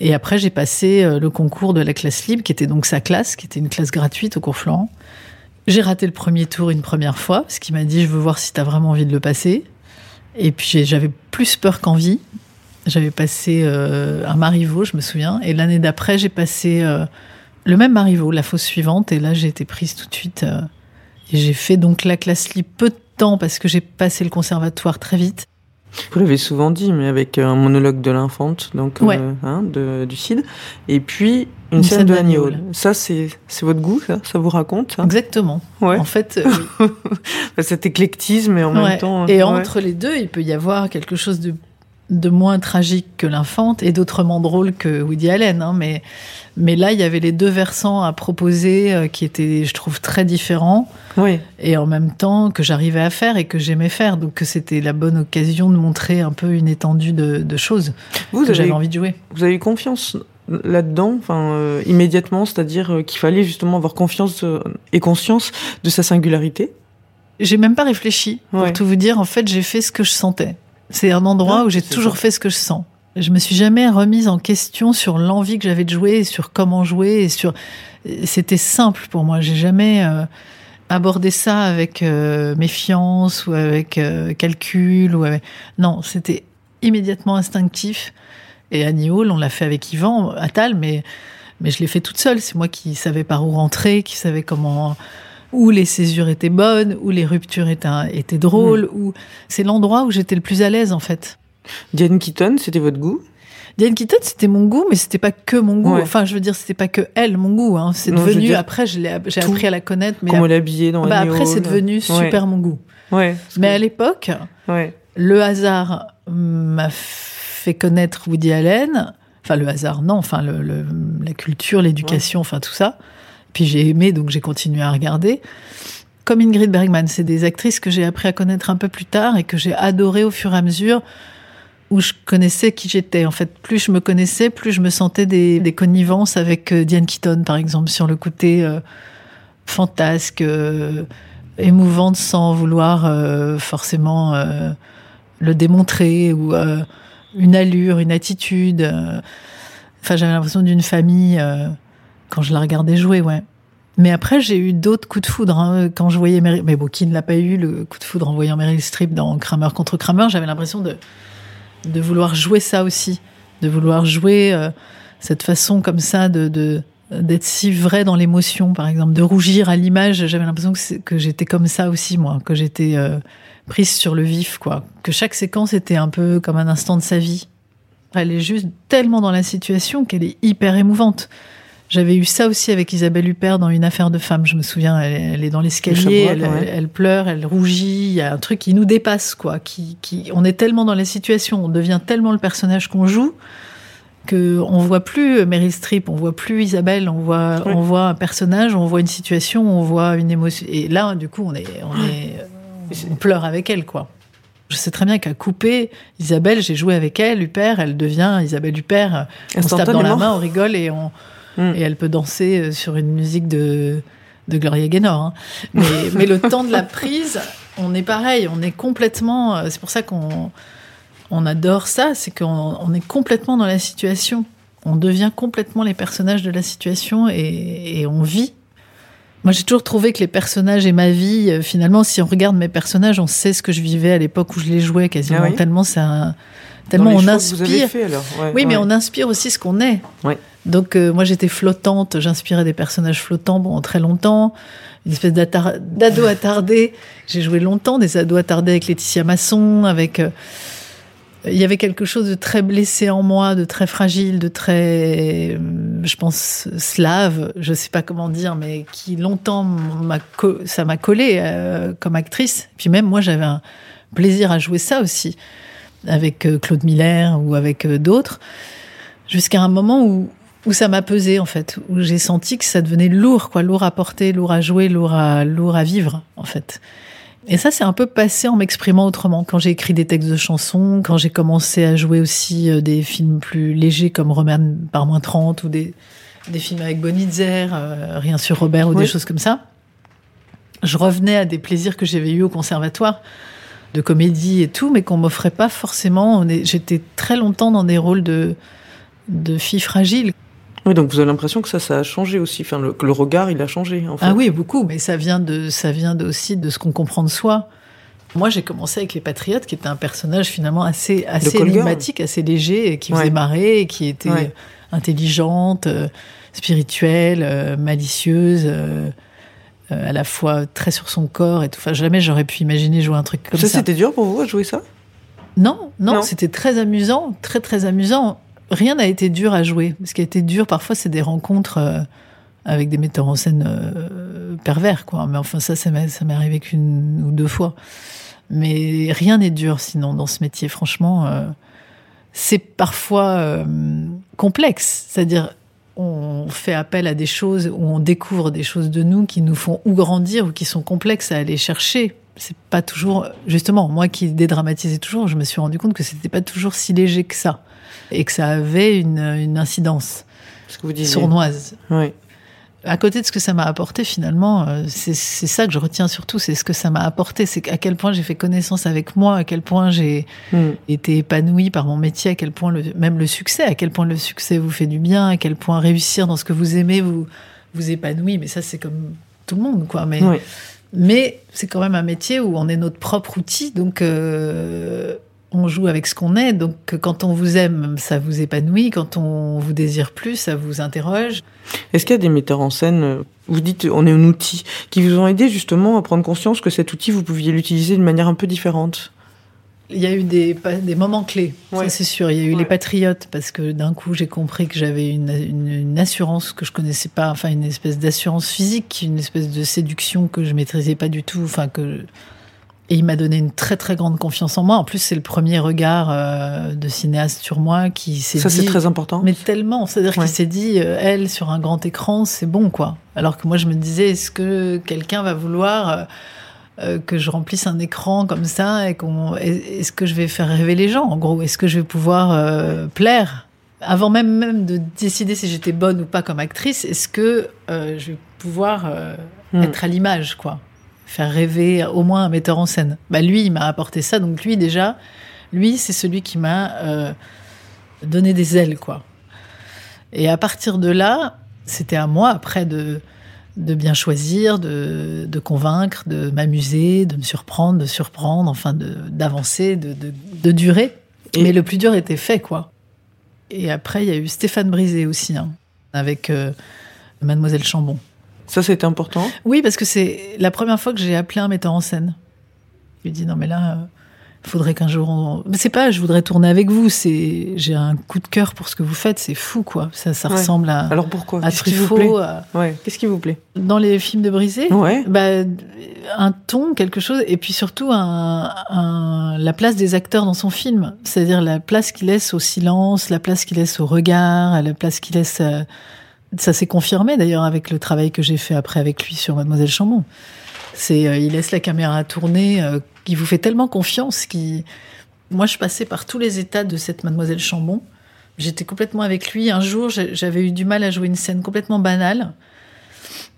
Et après, j'ai passé euh, le concours de la classe libre, qui était donc sa classe, qui était une classe gratuite au cours. J'ai raté le premier tour une première fois, parce qu'il m'a dit, je veux voir si tu as vraiment envie de le passer. Et puis j'avais plus peur qu'envie. J'avais passé euh, un Marivaux, je me souviens. Et l'année d'après, j'ai passé le même Marivaux, la fausse suivante. Et là, j'ai été prise tout de suite. euh, et j'ai fait donc la classe libre peu de temps, parce que j'ai passé le conservatoire très vite. Vous l'avez souvent dit, mais avec un monologue de l'infante, donc Ouais. euh, hein, de, du Cid, et puis une, Une scène, de agneau. Ça, c'est votre goût, ça? Ça vous raconte ça? Exactement. Ouais. En fait, euh. Enfin, Cet éclectisme et en Ouais. même temps. Et entre les deux, il peut y avoir quelque chose de, de moins tragique que l'infante et d'autrement drôle que Woody Allen. hein, mais, mais là, il y avait les deux versants à proposer euh, qui étaient, je trouve, très différents Oui. et en même temps que j'arrivais à faire et que j'aimais faire. Donc que c'était la bonne occasion de montrer un peu une étendue de, de choses Vous, que j'avais envie de jouer. vous avez eu confiance là-dedans, enfin euh, immédiatement, c'est-à-dire euh, qu'il fallait justement avoir confiance et conscience de sa singularité. J'ai même pas réfléchi. Pour Ouais. tout vous dire, en fait, j'ai fait ce que je sentais. C'est un endroit Ah, où j'ai toujours ça. fait ce que je sens. Je me suis jamais remise en question sur l'envie que j'avais de jouer, et sur comment jouer, et sur. C'était simple pour moi. J'ai jamais euh, abordé ça avec euh, méfiance ou avec euh, calcul ou avec. Non, c'était immédiatement instinctif. Et Annie Hall, on l'a fait avec Yvan Attal, mais, mais je l'ai fait toute seule. C'est moi qui savais par où rentrer, qui savais comment où les césures étaient bonnes, où les ruptures étaient, étaient drôles, Mm. où c'est l'endroit où j'étais le plus à l'aise en fait. Diane Keaton, c'était votre goût? Diane Keaton, c'était mon goût, mais c'était pas que mon goût. Ouais. Enfin, je veux dire, c'était pas que elle, mon goût. Hein. C'est devenu, dire, après, j'ai appris à la connaître, mais Comment l'habiller dans bah, après, c'est devenu Ouais. super mon goût. Ouais. Mais que- à l'époque, le hasard m'a fait connaître Woody Allen. Enfin, le hasard, non. Enfin, le, le- la culture, l'éducation, enfin, tout ça. Puis j'ai aimé, donc j'ai continué à regarder. Comme Ingrid Bergman, c'est des actrices que j'ai appris à connaître un peu plus tard et que j'ai adoré au fur et à mesure où je connaissais qui j'étais. En fait, plus je me connaissais, plus je me sentais des, connivences avec euh, Diane Keaton, par exemple, sur le côté euh, fantasque, euh, émouvante sans vouloir forcément le démontrer ou une allure, une attitude. Enfin, j'avais l'impression d'une famille quand je la regardais jouer, ouais. Mais après, j'ai eu d'autres coups de foudre hein, quand je voyais Meryl. Mais bon, qui ne l'a pas eu le coup de foudre en voyant Meryl Streep dans Kramer contre Kramer J'avais l'impression de de vouloir jouer ça aussi, de vouloir jouer euh, cette façon comme ça de de- d'être si vrai dans l'émotion, par exemple, de rougir à l'image. J'avais l'impression que, que j'étais comme ça aussi, moi, que j'étais euh, prise sur le vif, quoi. Que chaque séquence était un peu comme un instant de sa vie. Elle est juste tellement dans la situation qu'elle est hyper émouvante. J'avais eu ça aussi avec Isabelle Huppert dans Une affaire de femme. Je me souviens, elle, elle est dans l'escalier, Le elle, ouais. elle pleure, elle rougit. Il y a un truc qui nous dépasse, quoi. Qui, qui, on est tellement dans la situation, on devient tellement le personnage qu'on joue que on voit plus Meryl Streep, on voit plus Isabelle, on voit, Ouais. on voit un personnage, on voit une situation, on voit une émotion. Et là, du coup, on est, on est, on pleure avec elle, quoi. Je sais très bien qu'à couper, Isabelle, j'ai joué avec elle, Huppert, elle devient Isabelle Huppert. On se tape dans la main, on rigole et on, Mm. et elle peut danser euh, sur une musique de, de Gloria Gaynor. hein. Mais, mais le temps de la prise, on est pareil, on est complètement. euh, C'est pour ça qu'on on adore ça, c'est qu'on on est complètement dans la situation. On devient complètement les personnages de la situation et, et on vit. Moi, j'ai toujours trouvé que les personnages et ma vie, euh, finalement, si on regarde mes personnages, on sait ce que je vivais à l'époque où je les jouais quasiment. Ah oui Tellement ça, tellement on inspire. fait alors. Ouais, Oui, mais on inspire aussi ce qu'on est. Ouais. Donc euh, moi j'étais flottante, j'inspirais des personnages flottants pendant très longtemps, une espèce d'ado attardé. J'ai joué longtemps des ados attardés avec Laetitia Masson, avec euh, il y avait quelque chose de très blessé en moi, de très fragile, de très, euh, je pense, slave, je sais pas comment dire, mais qui longtemps m'a ça m'a collé euh, comme actrice. Puis même moi, j'avais un plaisir à jouer ça aussi, avec euh, Claude Miller ou avec euh, d'autres, jusqu'à un moment où où ça m'a pesé en fait, où j'ai senti que ça devenait lourd, quoi, lourd à porter, lourd à jouer, lourd à lourd à vivre en fait. Et ça, c'est un peu passé en m'exprimant autrement. Quand j'ai écrit des textes de chansons, quand j'ai commencé à jouer aussi euh, des films plus légers comme Roman par moins 30 ou des, des films avec Bonitzer, euh, Rien sur Robert ou Oui. des choses comme ça, je revenais à des plaisirs que j'avais eus au conservatoire, de comédie et tout, mais qu'on m'offrait pas forcément. J'étais très longtemps dans des rôles de, de filles fragiles. Oui, donc vous avez l'impression que ça, ça a changé aussi. Enfin, le, que le regard, il a changé. En fait. Ah oui, beaucoup, mais ça vient de, ça vient de- aussi de ce qu'on comprend de soi. Moi, j'ai commencé avec les Patriotes, qui était un personnage finalement assez, assez énigmatique, assez léger, et qui faisait Ouais. marrer, et qui était Ouais. intelligente, euh, spirituelle, euh, malicieuse, euh, euh, à la fois très sur son corps et tout. Enfin, jamais j'aurais pu imaginer jouer un truc comme ça, ça. c'était dur pour vous à jouer ça? Non, non, Non. c'était très amusant, très très amusant. Rien n'a été dur à jouer. Ce qui a été dur parfois, c'est des rencontres euh, avec des metteurs en scène euh, pervers, quoi. Mais enfin, ça, ça m'est arrivé qu'une ou deux fois. Mais rien n'est dur sinon dans ce métier. Franchement, euh, c'est parfois complexe. C'est-à-dire, on fait appel à des choses où on découvre des choses de nous qui nous font ou grandir ou qui sont complexes à aller chercher. C'est pas toujours, justement, moi qui dédramatisais toujours, je me suis rendu compte que c'était pas toujours si léger que ça et que ça avait une, une incidence Ce que vous disiez. sournoise. Oui. À côté de ce que ça m'a apporté, finalement, euh, c'est ça que je retiens surtout, c'est ce que ça m'a apporté, c'est à quel point j'ai fait connaissance avec moi, à quel point j'ai Hmm. été épanouie par mon métier, à quel point le, même le succès, à quel point le succès vous fait du bien, à quel point réussir dans ce que vous aimez vous vous épanouit. Mais ça, c'est comme tout le monde, quoi. Mais Oui. mais c'est quand même un métier où on est notre propre outil, donc euh, on joue avec ce qu'on est. Donc quand on vous aime, ça vous épanouit. Quand on vous désire plus, ça vous interroge. Est-ce qu'il y a des metteurs en scène, euh, vous dites on est un outil, qui vous ont aidé justement à prendre conscience que cet outil, vous pouviez l'utiliser d'une manière un peu différente? Il y a eu des, des moments clés, Ouais. ça c'est sûr. Il y a eu Ouais. les patriotes parce que d'un coup j'ai compris que j'avais une, une, une assurance que je connaissais pas, enfin une espèce d'assurance physique, une espèce de séduction que je maîtrisais pas du tout, enfin que et il m'a donné une très très grande confiance en moi. En plus c'est le premier regard euh, de cinéaste sur moi qui s'est Ça, dit c'est très important. mais tellement, c'est-à-dire Ouais. qu'il s'est dit, euh, elle, sur un grand écran, c'est bon, quoi. Alors que moi, je me disais, est-ce que quelqu'un va vouloir euh, que je remplisse un écran comme ça et qu'on, est-ce que je vais faire rêver les gens, en gros Est-ce que je vais pouvoir plaire? Avant même, même de décider si j'étais bonne ou pas comme actrice, est-ce que je vais pouvoir Hmm. être à l'image, quoi? Faire rêver au moins un metteur en scène. Bah, lui, il m'a apporté ça, donc lui, déjà, lui, c'est celui qui m'a euh, donné des ailes, quoi. Et à partir de là, c'était à moi après de, de bien choisir, de, de convaincre, de m'amuser, de me surprendre, de surprendre, enfin de- d'avancer, de, de, de durer. Et- Mais le plus dur était fait, quoi. Et après, il y a eu Stéphane Brisé aussi, hein, avec euh, Mademoiselle Chambon. Ça, c'était important? Oui, parce que c'est la première fois que j'ai appelé un metteur en scène. Je lui ai dit non mais là, il faudrait qu'un jour on... C'est pas, je voudrais tourner avec vous. C'est, j'ai un coup de cœur pour ce que vous faites. C'est fou quoi. Ça, ça Ouais. ressemble à, Alors pourquoi? à Qu'est-ce qui vous plaît? Truffaut. à- Ouais. Qu'est-ce qui vous plaît? Dans les films de Brisé, Ouais. bah, un ton, quelque chose, et puis surtout un, un- la place des acteurs dans son film, c'est-à-dire la place qu'il laisse au silence, la place qu'il laisse au regard, la place qu'il laisse. euh, ça s'est confirmé d'ailleurs avec le travail que j'ai fait après avec lui sur Mademoiselle Chambon. C'est, euh, il laisse la caméra tourner, euh, il vous fait tellement confiance qu'il. Moi, je passais par tous les états de cette Mademoiselle Chambon. J'étais complètement avec lui. Un jour, j'avais eu du mal à jouer une scène complètement banale.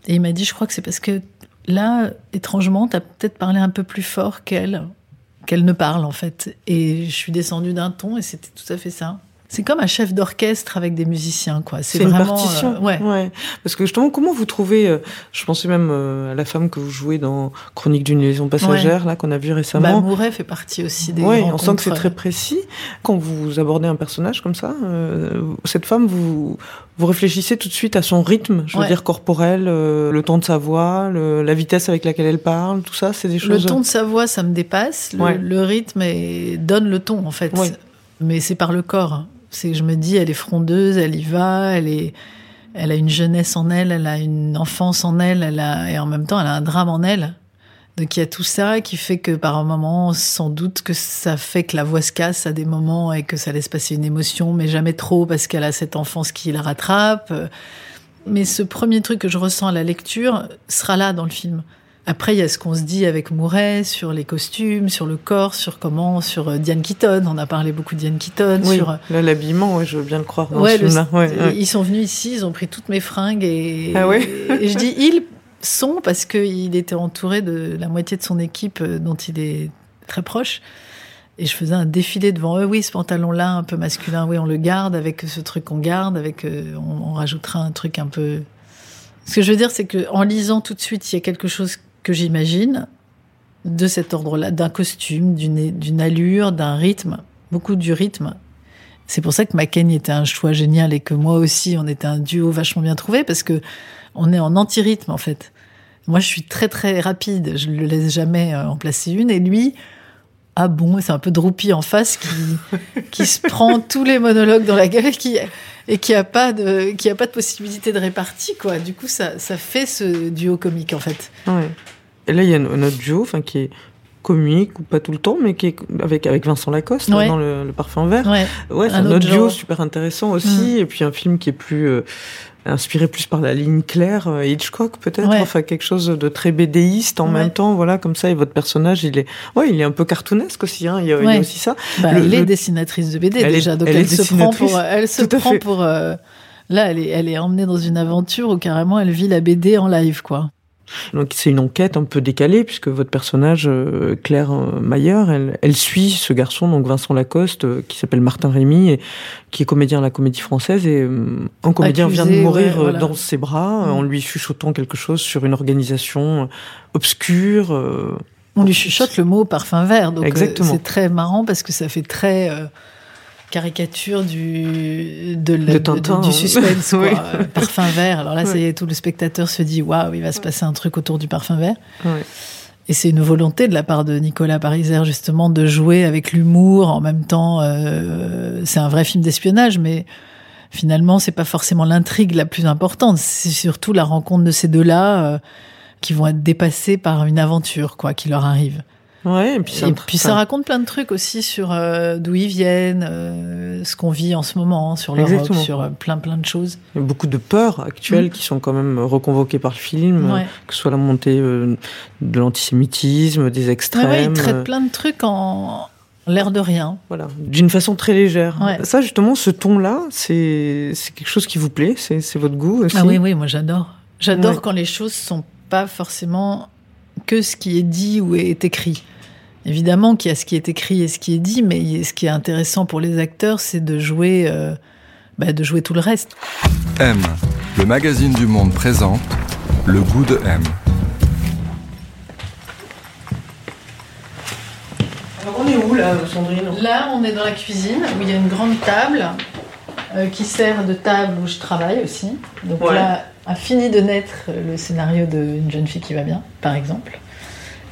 Et il m'a dit, je crois que c'est parce que là, étrangement, tu as peut-être parlé un peu plus fort qu'elle, qu'elle ne parle en fait. Et je suis descendue d'un ton et c'était tout à fait ça. C'est comme un chef d'orchestre avec des musiciens, quoi. C'est une partition. euh, ouais. Parce que justement, comment vous trouvez euh, Je pensais même euh, à la femme que vous jouez dans Chronique d'une liaison passagère, là qu'on a vu Bah, récemment. Mouret fait partie aussi des. Oui, on sent que c'est très précis. Quand vous abordez un personnage comme ça, euh, cette femme, vous, vous réfléchissez tout de suite à son rythme, je veux dire corporel, euh, le ton de sa voix, le- la vitesse avec laquelle elle parle, tout ça, c'est des Le choses. ton de sa voix, ça me dépasse. Le, le rythme et donne le ton, en fait. Mais c'est par le corps. C'est, je me dis, elle est frondeuse, elle y va, elle est, elle a une jeunesse en elle, elle a une enfance en elle, elle a, et en même temps, elle a un drame en elle. Donc il y a tout ça qui fait que par un moment, sans doute que ça fait que la voix se casse à des moments et que ça laisse passer une émotion, mais jamais trop parce qu'elle a cette enfance qui la rattrape. Mais ce premier truc que je ressens à la lecture sera là dans le film. Après, il y a ce qu'on se dit avec Mouret sur les costumes, sur le corps, sur comment, sur euh, Diane Keaton. On a parlé beaucoup de Diane Keaton. Oui, Sur, là, l'habillement, ouais, je veux bien le croire dans Ouais, ce le- film-là. Ouais, ouais. Ils sont venus ici, ils ont pris toutes mes fringues et, Ah et je dis ils sont parce qu'il était entouré de la moitié de son équipe euh, dont il est très proche. Et je faisais un défilé devant eux. Oui, ce pantalon-là, un peu masculin, oui, on le garde avec ce truc qu'on garde, avec euh, on, on rajoutera un truc un peu. Ce que je veux dire, c'est que en lisant tout de suite, il y a quelque chose que j'imagine de cet ordre-là, d'un costume, d'une allure, d'un rythme, beaucoup du rythme. C'est pour ça que Mackenzie était un choix génial et que moi aussi, on était un duo vachement bien trouvé parce que on est en anti-rythme en fait. Moi, je suis très très rapide, je ne le laisse jamais euh, en placer une et lui, ah bon, c'est un peu Droupi en face qui qui se prend tous les monologues dans la gueule et qui et qui a pas de qui a pas de possibilité de répartie quoi. Du coup, ça ça fait ce duo comique en fait. Ouais. Et là, il y a notre duo, qui est comique ou pas tout le temps, mais qui est avec avec Vincent Lacoste Ouais. dans le, le parfum vert. Ouais. Ouais, c'est Un autre autre duo super intéressant aussi, et puis un film qui est plus euh, inspiré plus par la ligne claire, euh, Hitchcock peut-être, Ouais. enfin quelque chose de très bédéiste en même temps, voilà comme ça. Et votre personnage, il est, ouais, il est un peu cartoonesque aussi. Hein, il, y a, il y a Ouais. aussi ça. Bah, Le- elle est le- dessinatrice de BD Elle est- déjà, donc elle se prend pour, elle se prend fait. pour. euh, là, elle est, elle est emmenée dans une aventure où carrément elle vit la BD en live, quoi. Donc c'est une enquête un peu décalée puisque votre personnage euh, Claire euh, Mayer, elle, elle suit ce garçon donc Vincent Lacoste euh, qui s'appelle Martin Rémy et qui est comédien à la Comédie Française et un comédien vient de mourir ouais, voilà. dans ses bras Mm. en lui chuchotant quelque chose sur une organisation obscure. On lui chuchote le mot parfum vert, donc Exactement. c'est très marrant parce que ça fait très euh, caricature du de, la- De Tintin, du hein. suspense, quoi. Oui. Euh, parfum vert. Alors là, ça y Ouais. est, tout le spectateur se dit waouh, il va se passer un truc autour du parfum vert. Ouais. Et c'est une volonté de la part de Nicolas Pariser, justement, de jouer avec l'humour. En même temps, euh, c'est un vrai film d'espionnage, mais finalement, c'est pas forcément l'intrigue la plus importante. C'est surtout la rencontre de ces deux-là euh, qui vont être dépassés par une aventure, quoi, qui leur arrive. Ouais, et puis, Et ça raconte plein de trucs aussi sur euh, d'où ils viennent, euh, ce qu'on vit en ce moment, sur l'Europe, sur euh, plein plein de choses. Il y a beaucoup de peurs actuelles Mm. qui sont quand même reconvoquées par le film, Ouais. que ce soit la montée de l'antisémitisme, des Ouais, extrêmes. ouais, ils traitent euh, plein de trucs en l'air de rien. Voilà, d'une façon très légère. Ouais. Ça, justement, ce ton-là, c'est c'est quelque chose qui vous plaît, c'est c'est votre goût aussi. Ah oui, oui, moi j'adore. J'adore Ouais. quand les choses sont pas forcément que ce qui est dit ou est écrit. Évidemment qu'il y a ce qui est écrit et ce qui est dit, mais ce qui est intéressant pour les acteurs, c'est de jouer, euh, bah, de jouer tout le reste. M, le magazine du monde présente Le goût de M. Alors, on est où là, Sandrine? Là, on est dans la cuisine où il y a une grande table euh, qui sert de table où je travaille aussi. Donc Ouais. là, a fini de naître le scénario d'une jeune fille qui va bien, par exemple.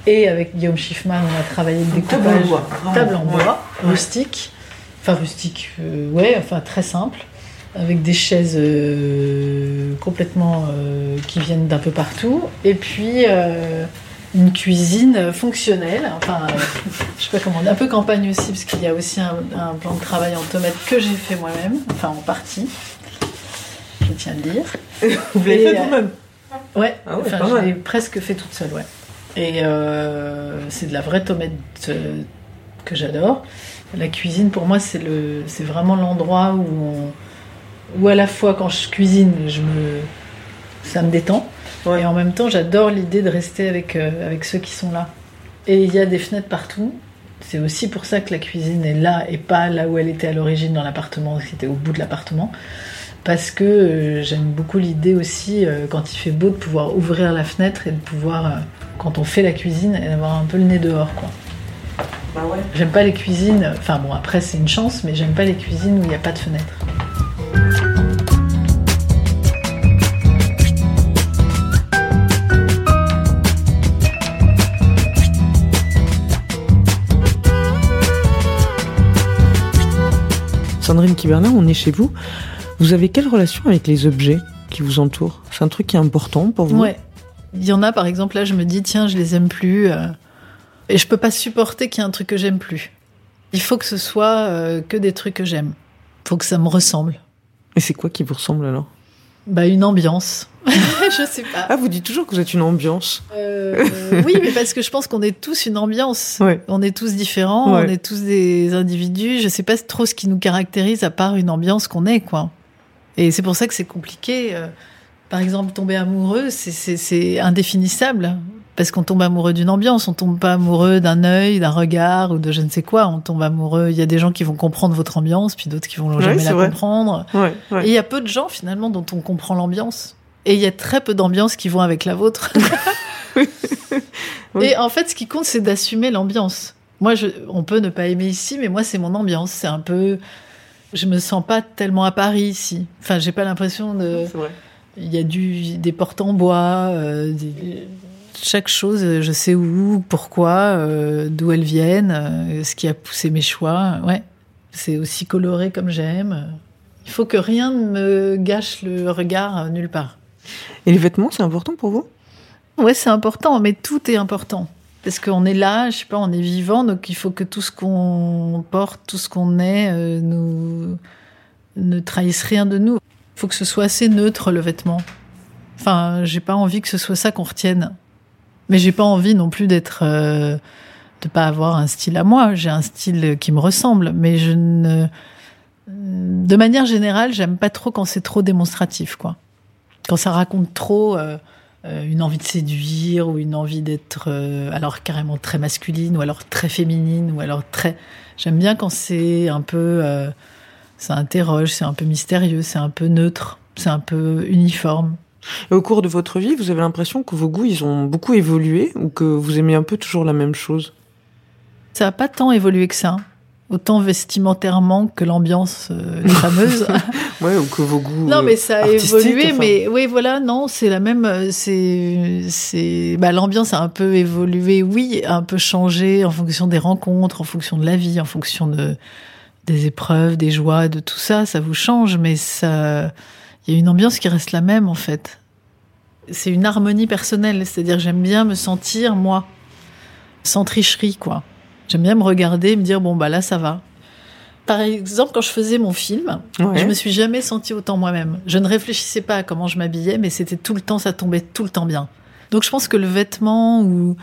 Et avec Guillaume Schiffman, on a travaillé le Table en découpage. bois, vraiment. Table en Ouais. bois, rustique. Enfin, rustique, euh, ouais, enfin très simple. Avec des chaises euh, complètement euh, qui viennent d'un peu partout. Et puis une cuisine fonctionnelle. Enfin, euh, je sais pas comment, un peu campagne aussi, parce qu'il y a aussi un, un plan de travail en tomates que j'ai fait moi-même, enfin en partie. Je tiens à le dire. Vous l'avez fait euh, vous-même Ouais, Ah ouais, enfin, je l'ai presque fait toute seule, ouais. Et euh, c'est de la vraie tomate euh, que j'adore. La cuisine, pour moi, c'est le, c'est vraiment l'endroit où, on- où à la fois quand je cuisine, je me, ça me détend, Ouais. et en même temps, j'adore l'idée de rester avec euh, avec ceux qui sont là. Et il y a des fenêtres partout. C'est aussi pour ça que la cuisine est là et pas là où elle était à l'origine dans l'appartement, qui était au bout de l'appartement. Parce que euh, j'aime beaucoup l'idée aussi, euh, quand il fait beau, de pouvoir ouvrir la fenêtre et de pouvoir, quand on fait la cuisine, d'avoir un peu le nez dehors. quoi. Bah ouais. J'aime pas les cuisines, enfin bon, après c'est une chance, mais j'aime pas les cuisines où il n'y a pas de fenêtre. Sandrine Kiberlin, on est chez vous. Vous avez quelle relation avec les objets qui vous entourent? C'est un truc qui est important pour vous? Ouais. Il y en a par exemple, là je me dis, tiens, je les aime plus. euh, et je peux pas supporter qu'il y ait un truc que j'aime plus. Il faut que ce soit euh, que des trucs que j'aime. faut que ça me ressemble. Et c'est quoi qui vous ressemble alors? Bah, une ambiance. je sais pas. Ah, vous dites toujours que vous êtes une ambiance. Euh, oui, mais parce que je pense qu'on est tous une ambiance. Ouais. On est tous différents, Ouais. on est tous des individus. Je sais pas trop ce qui nous caractérise à part une ambiance qu'on est, quoi. Et c'est pour ça que c'est compliqué. euh, Par exemple, tomber amoureux, c'est indéfinissable. Parce qu'on tombe amoureux d'une ambiance, on tombe pas amoureux d'un œil, d'un regard ou de je ne sais quoi. On tombe amoureux. Il y a des gens qui vont comprendre votre ambiance, puis d'autres qui vont Ouais, jamais la vrai. comprendre. Ouais, Et il y a peu de gens finalement dont on comprend l'ambiance. Et il y a très peu d'ambiances qui vont avec la vôtre. Oui. Et en fait, ce qui compte, c'est d'assumer l'ambiance. Moi, je, on peut ne pas aimer ici, mais moi, c'est mon ambiance. C'est un peu. Je me sens pas tellement à Paris ici. Enfin, j'ai pas l'impression de. C'est vrai. Il y a du, des portes en bois, euh, des- chaque chose, euh, je sais où, pourquoi, euh, d'où elles viennent, euh, ce qui a poussé mes choix. Ouais, c'est aussi coloré comme j'aime. Il faut que rien ne me gâche le regard nulle part. Et les vêtements, c'est important pour vous? Ouais, c'est important, mais tout est important. Parce qu'on est là, je sais pas, on est vivant, donc il faut que tout ce qu'on porte, tout ce qu'on est, euh, nous ne trahisse rien de nous. Il faut que ce soit assez neutre le vêtement. Enfin, j'ai pas envie que ce soit ça qu'on retienne. Mais j'ai pas envie non plus d'être, euh, de pas avoir un style à moi. J'ai un style qui me ressemble, mais je ne, de manière générale, j'aime pas trop quand c'est trop démonstratif, quoi. Quand ça raconte trop. euh, euh, une envie de séduire ou une envie d'être alors carrément très masculine ou alors très féminine ou alors très j'aime bien quand c'est un peu ça interroge c'est un peu mystérieux c'est un peu neutre c'est un peu uniforme Et au cours de votre vie, vous avez l'impression que vos goûts, ils ont beaucoup évolué ou que vous aimez un peu toujours la même chose? Ça n'a pas tant évolué que ça. Autant vestimentairement que l'ambiance euh, fameuse. Ouais, ou que vos goûts. non, mais ça a artistiques, évolué. enfin. Mais oui, voilà, non, c'est la même. euh, C'est, c'est, bah, l'ambiance a un peu évolué, oui, a un peu changé en fonction des rencontres, en fonction de la vie, en fonction de des épreuves, des joies, de tout ça. Ça vous change, mais ça, il y a une ambiance qui reste la même en fait. C'est une harmonie personnelle, c'est-à-dire que j'aime bien me sentir moi, sans tricherie, quoi. J'aime bien me regarder, et me dire bon bah là ça va. Par exemple, quand je faisais mon film, Ouais. je me suis jamais sentie autant moi-même. Je ne réfléchissais pas à comment je m'habillais, mais c'était tout le temps, ça tombait tout le temps bien. Donc je pense que le vêtement ou,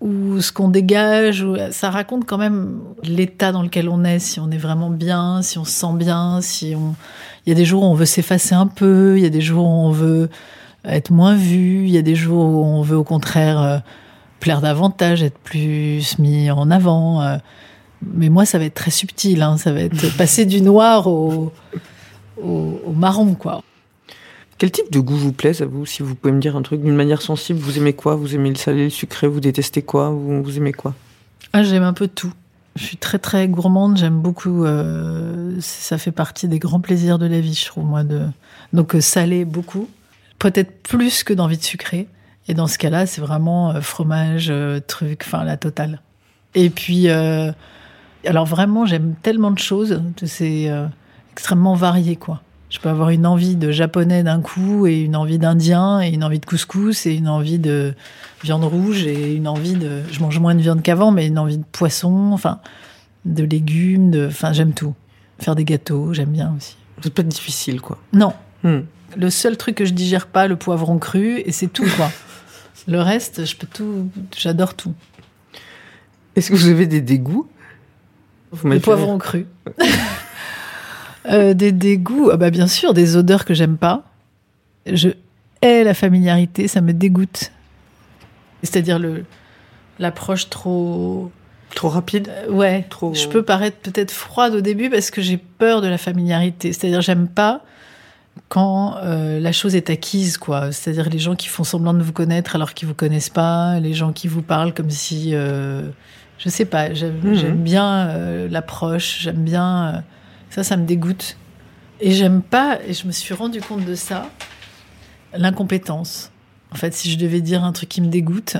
ou ce qu'on dégage, ça raconte quand même l'état dans lequel on est, si on est vraiment bien, si on se sent bien, si on... Il y a des jours où on veut s'effacer un peu, il y a des jours où on veut être moins vu, il y a des jours où on veut au contraire euh, plaire davantage, être plus mis en avant. euh. Mais moi, ça va être très subtil, hein, ça va être passer du noir au, au, au marron, quoi. Quel type de goût vous plaise à vous Si vous pouvez me dire un truc d'une manière sensible, vous aimez quoi? Vous aimez le salé, le sucré? Vous détestez quoi? Vous, vous aimez quoi? Ah, j'aime un peu tout. Je suis très très gourmande, j'aime beaucoup. euh, ça fait partie des grands plaisirs de la vie, je trouve moi. De donc euh, salé beaucoup, peut-être plus que d'envie de sucrer. Et dans ce cas-là, c'est vraiment euh, fromage, euh, truc, enfin la totale. Et puis, euh, alors vraiment, j'aime tellement de choses, c'est extrêmement varié quoi. Je peux avoir une envie de japonais d'un coup et une envie d'indien et une envie de couscous et une envie de viande rouge et une envie de. Je mange moins de viande qu'avant, mais une envie de poisson, enfin, de légumes, de. Enfin, j'aime tout. Faire des gâteaux, j'aime bien aussi. C'est pas difficile, quoi. Non, Hmm. le seul truc que je digère pas, le poivron cru, et c'est tout, quoi. le reste, je peux tout. J'adore tout. Est-ce que vous avez des dégoûts? Vous Le poivron cru. Euh, des dégoûts, ah bah bien sûr, des odeurs que j'aime pas. Je hais la familiarité, ça me dégoûte. C'est-à-dire le l'approche trop. Trop rapide Euh, ouais, Trop- je peux paraître peut-être froide au début parce que j'ai peur de la familiarité. C'est-à-dire, j'aime pas quand euh, la chose est acquise, quoi. C'est-à-dire les gens qui font semblant de vous connaître alors qu'ils vous connaissent pas, les gens qui vous parlent comme si, euh, je sais pas. J'aime Mhm. bien euh, l'approche, j'aime bien ça, ça me dégoûte. Et j'aime pas. Et je me suis rendu compte de ça, l'incompétence. En fait, si je devais dire un truc qui me dégoûte,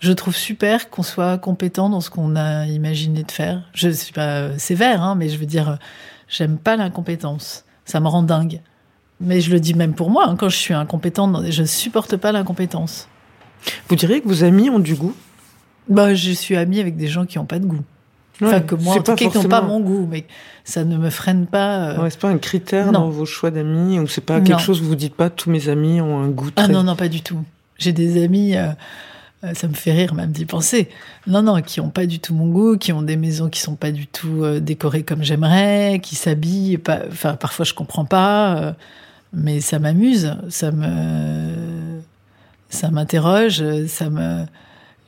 je trouve super qu'on soit compétent dans ce qu'on a imaginé de faire. Je suis pas euh, sévère, hein, mais je veux dire, j'aime pas l'incompétence. Ça me rend dingue. Mais je le dis même pour moi, hein, quand je suis incompétente, je supporte pas l'incompétence. Vous diriez que vos amis ont du goût? Bah, je suis amie avec des gens qui ont pas de goût. Enfin, que moi, c'est en tout pas cas, qui n'ont pas mon goût, mais ça ne me freine pas. euh. Ouais, c'est pas un critère Non. dans vos choix d'amis ou c'est pas Non. quelque chose que vous dites pas tous mes amis ont un goût très Ah non, non, pas du tout. J'ai des amis, euh, euh, ça me fait rire même d'y penser. Non, non, qui ont pas du tout mon goût, qui ont des maisons qui sont pas du tout euh, décorées comme j'aimerais, qui s'habillent pas. Enfin, parfois je comprends pas, mais ça m'amuse, ça me, ça m'interroge, ça me.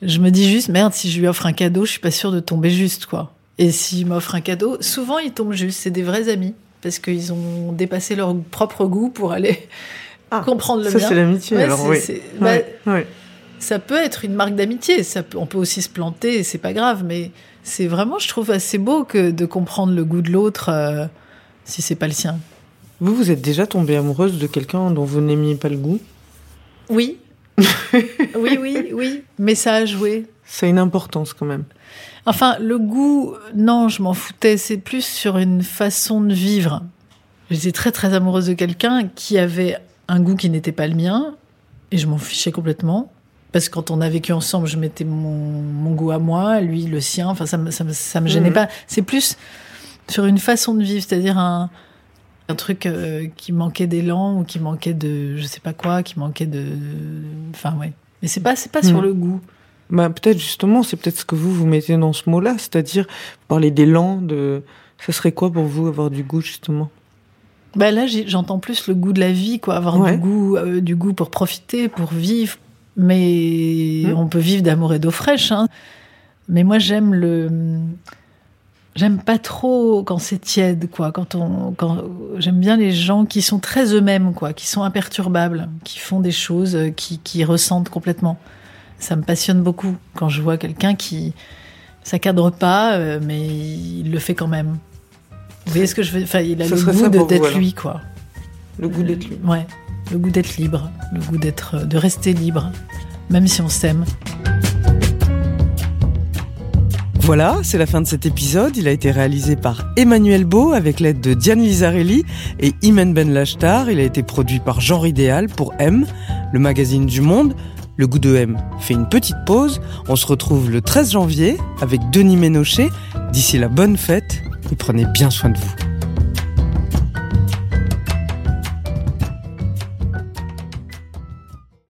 Je me dis juste merde, si je lui offre un cadeau, je suis pas sûre de tomber juste quoi. Et s'il m'offre un cadeau, souvent ils tombent juste. C'est des vrais amis parce qu'ils ont dépassé leur propre goût pour aller Ah, comprendre le Ça, mien. c'est l'amitié, Ouais, alors oui. bah, ça peut être une marque d'amitié. Ça peut- on peut aussi se planter, c'est pas grave. Mais c'est vraiment, je trouve, assez beau que de comprendre le goût de l'autre euh, si c'est pas le sien. Vous, vous êtes déjà tombée amoureuse de quelqu'un dont vous n'aimiez pas le goût? Oui. oui, oui, oui. Mais ça a joué. Ça a une importance quand même. Enfin, le goût, non, je m'en foutais. C'est plus sur une façon de vivre. J'étais très, très amoureuse de quelqu'un qui avait un goût qui n'était pas le mien. Et je m'en fichais complètement. Parce que quand on a vécu ensemble, je mettais mon, mon goût à moi, lui le sien. Enfin, ça me, ça me, ça me gênait Mhm. pas. C'est plus sur une façon de vivre, c'est-à-dire un, un truc euh, qui manquait d'élan ou qui manquait de, je sais pas quoi, qui manquait de, enfin ouais. Mais c'est pas, c'est pas sur Mhm. le goût. Bah, peut-être justement, c'est peut-être ce que vous vous mettez dans ce mot-là, c'est-à-dire vous parlez d'élan, de. Ça serait quoi pour vous avoir du goût justement? Bah là, j'entends plus le goût de la vie, quoi. Avoir Ouais. du goût, euh, du goût pour profiter, pour vivre. Mais Mhm. on peut vivre d'amour et d'eau fraîche. Hein. Mais moi, j'aime le J'aime pas trop quand c'est tiède, quoi. Quand on, quand j'aime bien les gens qui sont très eux-mêmes, quoi, qui sont imperturbables, qui font des choses, euh, qui, qui ressentent complètement. Ça me passionne beaucoup quand je vois quelqu'un qui, ça cadre pas, euh, mais il le fait quand même. Vous voyez ce que je veux Enfin, il a le goût d'être lui, quoi. Le goût d'être lui. Ouais, le goût d'être libre, le goût d'être, de rester libre, même si on s'aime. Voilà, c'est la fin de cet épisode. Il a été réalisé par Emmanuel Beau avec l'aide de Diane Lizarelli et Imen Ben Lachtar. Il a été produit par Genre Idéal pour M, le magazine du Monde. Le goût de M fait une petite pause. On se retrouve le 13 janvier avec Denis Ménochet. D'ici la bonne fête et prenez bien soin de vous.